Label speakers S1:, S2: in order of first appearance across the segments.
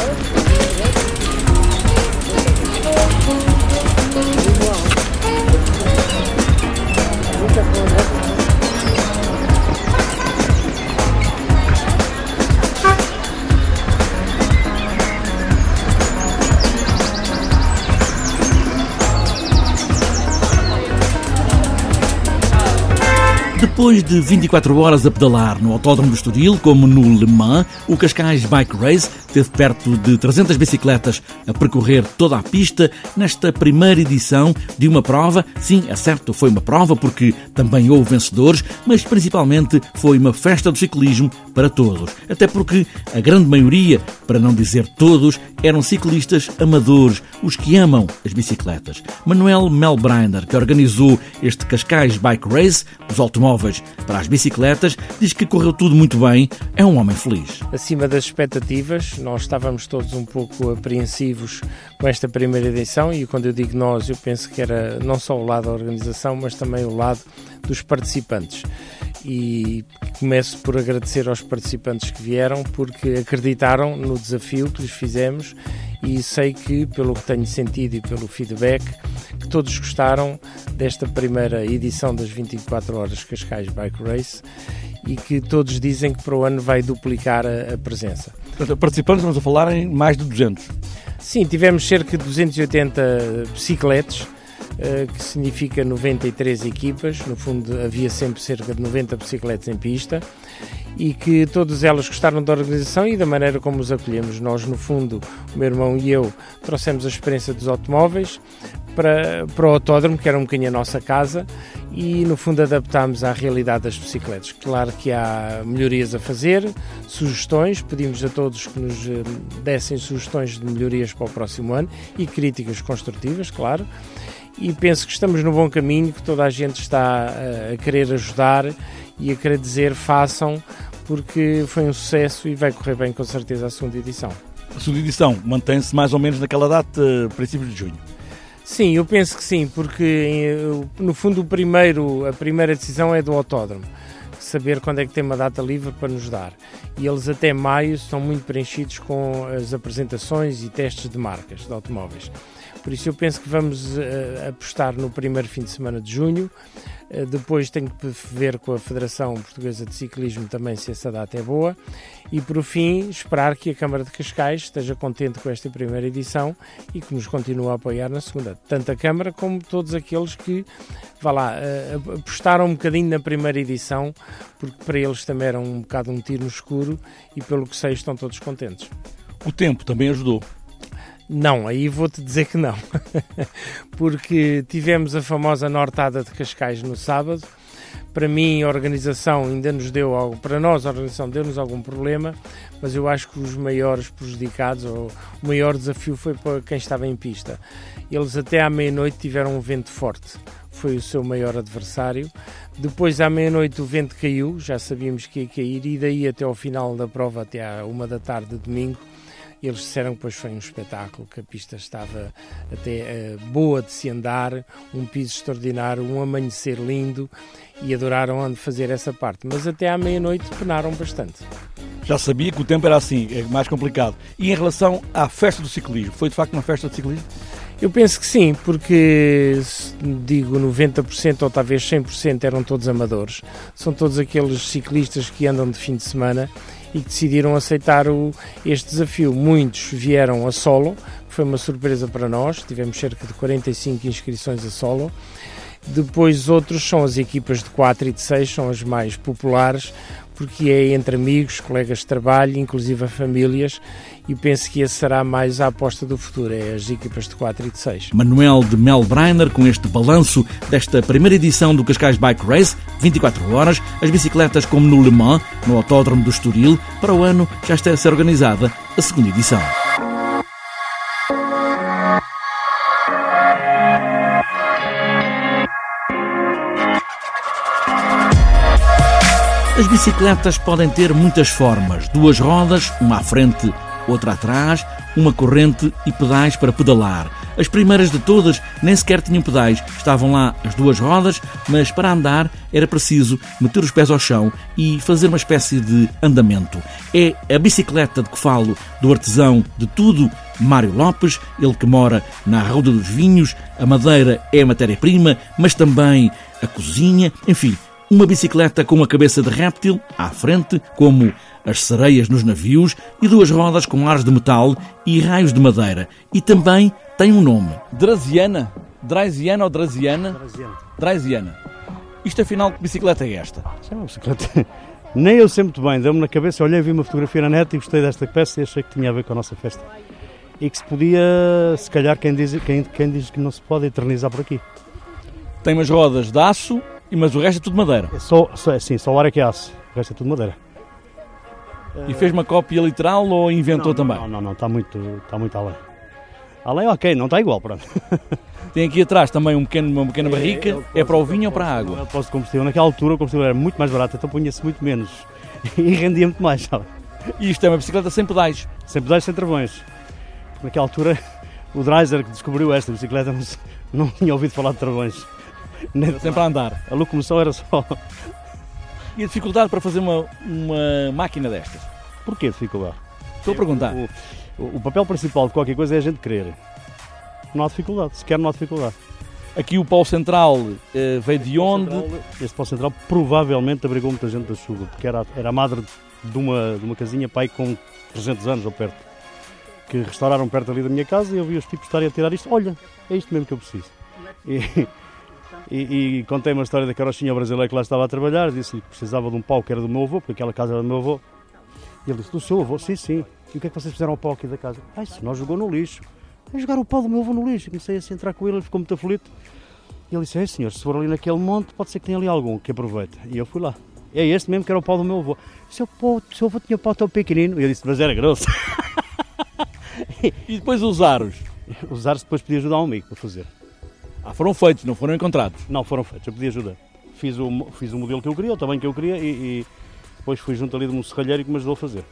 S1: Hello? Depois de 24 horas a pedalar no Autódromo do Estoril, como no Le Mans, o Cascais Bike Race teve perto de 300 bicicletas a percorrer toda a pista nesta primeira edição de uma prova. Sim, é certo, foi uma prova porque também houve vencedores, mas principalmente foi uma festa do ciclismo para todos. Até porque a grande maioria, para não dizer todos, eram ciclistas amadores, os que amam as bicicletas. Manuel Melbrainer, que organizou este Cascais Bike Race, os automóveis para as bicicletas, diz que correu tudo muito bem, é um homem feliz.
S2: Acima das expectativas, nós estávamos todos um pouco apreensivos com esta primeira edição e quando eu digo nós, eu penso que era não só o lado da organização, mas também o lado dos participantes e começo por agradecer aos participantes que vieram porque acreditaram no desafio que lhes fizemos e sei que, pelo que tenho sentido e pelo feedback, que todos gostaram desta primeira edição das 24 horas Cascais Bike Race e que todos dizem que para o ano vai duplicar a, a presença.
S1: Participantes, vamos a falar em mais de 200.
S2: Sim, tivemos cerca de 280 bicicletas eh, que significa 93 equipas, no fundo havia sempre cerca de 90 bicicletas em pista e que todas elas gostaram da organização e da maneira como os acolhemos. Nós, no fundo, o meu irmão e eu, trouxemos a experiência dos automóveis para, para o autódromo, que era um bocadinho a nossa casa, e no fundo adaptámos à realidade das bicicletas. Claro que há melhorias a fazer, sugestões, pedimos a todos que nos eh, dessem sugestões de melhorias para o próximo ano e críticas construtivas, claro e penso que estamos no bom caminho, que toda a gente está a querer ajudar e a querer dizer façam, porque foi um sucesso e vai correr bem com certeza a segunda edição.
S1: A segunda edição mantém-se mais ou menos naquela data, princípios de junho.
S2: Sim, eu penso que sim, porque no fundo o primeiro, a primeira decisão é do autódromo saber quando é que tem uma data livre para nos dar. E eles até maio estão muito preenchidos com as apresentações e testes de marcas de automóveis. Por isso eu penso que vamos uh, apostar no primeiro fim de semana de junho. Uh, depois tenho que ver com a Federação Portuguesa de Ciclismo também se essa data é boa. E por fim, esperar que a Câmara de Cascais esteja contente com esta primeira edição e que nos continue a apoiar na segunda. Tanto a Câmara como todos aqueles que, vá lá, uh, apostaram um bocadinho na primeira edição, porque para eles também era um bocado um tiro no escuro e pelo que sei estão todos contentes.
S1: O tempo também ajudou.
S2: Não, aí vou-te dizer que não. Porque tivemos a famosa Nortada de Cascais no sábado. Para mim, a organização ainda nos deu algo, para nós, a organização deu-nos algum problema, mas eu acho que os maiores prejudicados, ou o maior desafio foi para quem estava em pista. Eles até à meia-noite tiveram um vento forte, foi o seu maior adversário. Depois, à meia-noite, o vento caiu, já sabíamos que ia cair, e daí até ao final da prova, até à uma da tarde de domingo, eles disseram que depois foi um espetáculo, que a pista estava até uh, boa de se andar, um piso extraordinário, um amanhecer lindo e adoraram fazer essa parte. Mas até à meia-noite penaram bastante.
S1: Já sabia que o tempo era assim, é mais complicado. E em relação à festa do ciclismo, foi de facto uma festa de ciclismo?
S2: Eu penso que sim, porque digo 90% ou talvez 100% eram todos amadores. São todos aqueles ciclistas que andam de fim de semana e que decidiram aceitar o, este desafio. Muitos vieram a solo, foi uma surpresa para nós, tivemos cerca de 45 inscrições a solo. Depois outros são as equipas de 4 e de 6, são as mais populares, porque é entre amigos, colegas de trabalho, inclusive famílias, e penso que essa será mais a aposta do futuro, é as equipas de 4 e de 6.
S1: Manuel de Melbreiner com este balanço desta primeira edição do Cascais Bike Race, 24 horas, as bicicletas como no Le Mans, no Autódromo do Estoril, para o ano já está a ser organizada a segunda edição. As bicicletas podem ter muitas formas: duas rodas, uma à frente, outra atrás, uma corrente e pedais para pedalar. As primeiras de todas nem sequer tinham pedais, estavam lá as duas rodas, mas para andar era preciso meter os pés ao chão e fazer uma espécie de andamento. É a bicicleta de que falo do artesão de tudo, Mário Lopes, ele que mora na Ruda dos Vinhos, a madeira é a matéria-prima, mas também a cozinha, enfim, uma bicicleta com uma cabeça de réptil à frente, como as sereias nos navios, e duas rodas com ares de metal e raios de madeira. E também tem um nome. Draziana? Draziana ou Draziana?
S2: Draziana.
S1: Draziana. Isto afinal, que bicicleta é esta?
S3: Isto é uma bicicleta. Nem eu sei muito bem, deu-me na cabeça, olhei, vi uma fotografia na net e gostei desta peça e achei que tinha a ver com a nossa festa. E que se podia, se calhar, quem diz, quem, quem diz que não se pode eternizar por aqui.
S1: Tem umas rodas de aço, mas o resto é tudo madeira.
S3: É só, só, é, sim, só o ar é que é aço, o resto é tudo madeira.
S1: E fez uma cópia literal ou inventou
S3: não,
S1: também?
S3: Não, não, não, está muito, está muito além. Além, ok, não está igual, pronto.
S1: Tem aqui atrás também um pequeno, uma pequena barrica, é, é para o vinho ou para a água?
S3: Não é de combustível. Naquela altura o combustível era muito mais barato, então punha-se muito menos e rendia muito mais, sabe?
S1: E isto é uma bicicleta sem pedais?
S3: Sem pedais, sem travões. Naquela altura o Dreiser que descobriu esta bicicleta não, não tinha ouvido falar de travões.
S1: Nem sempre a andar.
S3: A locomoção era só.
S1: E a dificuldade para fazer uma, uma máquina destas?
S3: Porquê dificuldade?
S1: Estou a perguntar.
S3: O, o, o, papel principal de qualquer coisa é a gente querer. Não há dificuldade, sequer não há dificuldade.
S1: Aqui o pau central uh, veio de onde?
S3: Central, este pau central provavelmente abrigou muita gente da chuva, porque era, era a madre de uma, de uma casinha pai com 300 anos ou perto, que restauraram perto ali da minha casa e eu vi os tipos estarem a tirar isto. Olha, é isto mesmo que eu preciso. E, e, e contei uma história da carochinha brasileira que lá estava a trabalhar, disse-lhe que precisava de um pau que era do meu avô, porque aquela casa era do meu avô. E ele disse, do seu avô? Sim, sim. E o que é que vocês fizeram ao pau aqui da casa? Ah, isso nós jogou no lixo. A jogar o pau do meu avô no lixo. Comecei a entrar com ele, ele ficou muito aflito. E ele disse, é senhor, se for ali naquele monte, pode ser que tenha ali algum que aproveite. E eu fui lá. É este mesmo que era o pau do meu avô. Seu, pau, seu avô tinha pau tão pequenino. E eu disse, mas era grosso.
S1: e depois os aros?
S3: Os depois podia ajudar um amigo para fazer.
S1: Ah, foram feitos, não foram encontrados?
S3: Não, foram feitos, eu podia ajudar. Fiz o, fiz o modelo que eu queria, o tamanho que eu queria e, e depois fui junto ali de um serralheiro que me ajudou a fazer.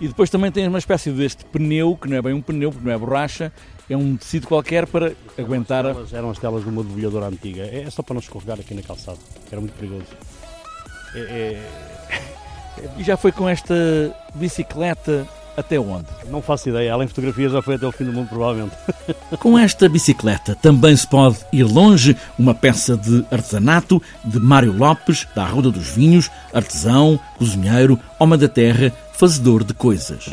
S1: E depois também tens uma espécie deste pneu, que não é bem um pneu, porque não é borracha, é um tecido qualquer para aguentar
S3: eram as telas. Eram as telas de uma debulhadora antiga, é só para não escorregar aqui na calçada, era muito perigoso. É, é...
S1: E já foi com esta bicicleta até onde?
S3: Não faço ideia, além de fotografias já foi até o fim do mundo provavelmente.
S1: Com esta bicicleta também se pode ir longe, uma peça de artesanato de Mário Lopes, da Arruda dos Vinhos, artesão, cozinheiro, homem da terra, fazedor de coisas.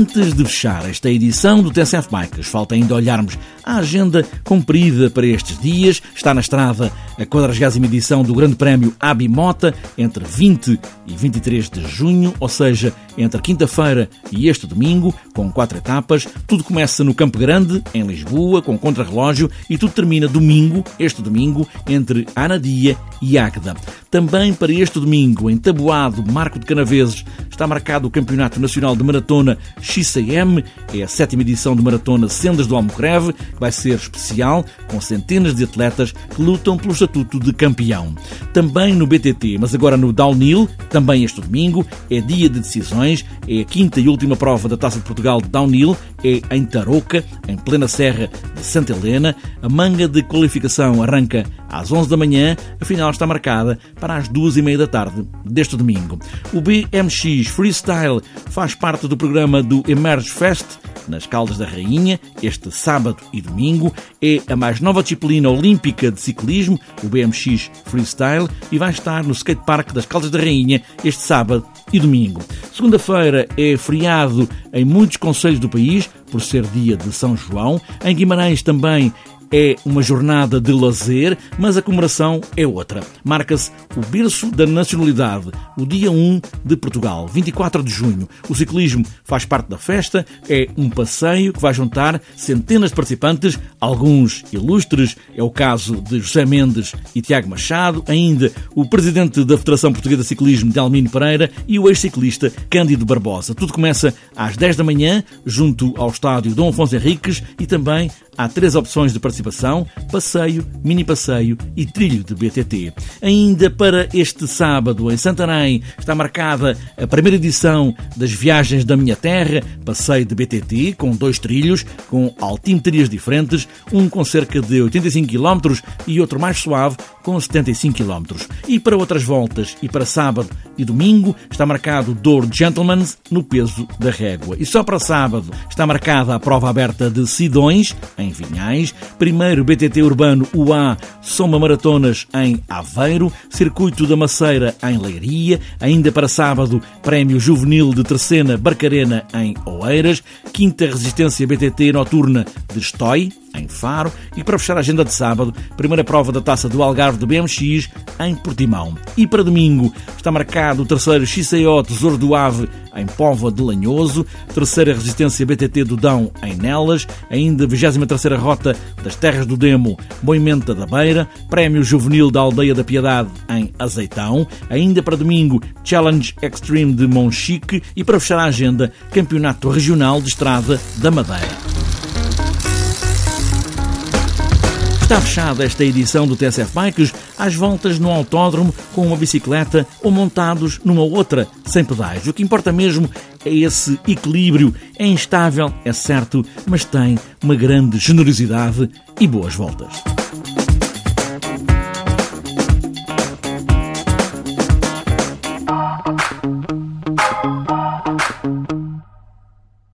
S1: Antes de fechar esta edição do TSF Bikes, falta ainda olharmos a agenda cumprida para estes dias. Está na estrada a 40 edição do Grande Prémio Abimota entre 20 e 23 de junho, ou seja, entre quinta-feira e este domingo, com quatro etapas. Tudo começa no Campo Grande, em Lisboa, com contrarrelógio, e tudo termina domingo, este domingo, entre Anadia e Águeda. Também para este domingo, em Taboado, Marco de Canaveses, está marcado o Campeonato Nacional de Maratona XCM, é a sétima edição de Maratona Sendas do Almocreve, que vai ser especial, com centenas de atletas que lutam pelo estatuto de campeão. Também no BTT, mas agora no Downhill, também este domingo, é dia de decisões, é a quinta e última prova da Taça de Portugal de Downhill, é em Tarouca, em plena serra de Santa Helena. A manga de qualificação arranca às 11 da manhã, a final está marcada para as duas e meia da tarde deste domingo. O BMX Freestyle faz parte do programa do Emerge Fest, nas Caldas da Rainha, este sábado e domingo. É a mais nova disciplina olímpica de ciclismo, o BMX Freestyle, e vai estar no skatepark das Caldas da Rainha este sábado e domingo. Segunda-feira é feriado em muitos conselhos do país, por ser dia de São João. Em Guimarães também é uma jornada de lazer, mas a comemoração é outra. Marca-se o berço da nacionalidade, o dia 1 de Portugal, 24 de junho. O ciclismo faz parte da festa, é um passeio que vai juntar centenas de participantes, alguns ilustres, é o caso de José Mendes e Tiago Machado, ainda o presidente da Federação Portuguesa de Ciclismo, Delmino Pereira, e o ex-ciclista Cândido Barbosa. Tudo começa às 10 da manhã, junto ao estádio Dom Afonso Henriques e também Há três opções de participação: passeio, mini passeio e trilho de BTT. Ainda para este sábado, em Santarém, está marcada a primeira edição das Viagens da Minha Terra, passeio de BTT, com dois trilhos, com altimetrias diferentes, um com cerca de 85 km e outro mais suave, com 75 km. E para outras voltas, e para sábado e domingo, está marcado Douro Gentleman's no peso da régua. E só para sábado está marcada a prova aberta de Sidões, em Vinhais, primeiro BTT Urbano UA Soma Maratonas em Aveiro, Circuito da Maceira em Leiria, ainda para sábado, Prémio Juvenil de Terceira Barcarena em Oeiras, quinta Resistência BTT Noturna de Estói, em Faro, e para fechar a agenda de sábado, primeira prova da Taça do Algarve do BMX em Portimão. E para domingo está marcado o terceiro XCO Tesouro do Ave em Póvoa de Lanhoso, terceira Resistência BTT do Dão em Nelas, ainda 23ª Rota das Terras do Demo, Moimenta da Beira, Prémio Juvenil da Aldeia da Piedade em Azeitão, ainda para domingo Challenge Extreme de Monchique e para fechar a agenda Campeonato Regional de Estrada da Madeira. Está fechada esta edição do TSF Bikes às voltas no autódromo com uma bicicleta ou montados numa outra sem pedais. O que importa mesmo é esse equilíbrio. É instável, é certo, mas tem uma grande generosidade e boas voltas.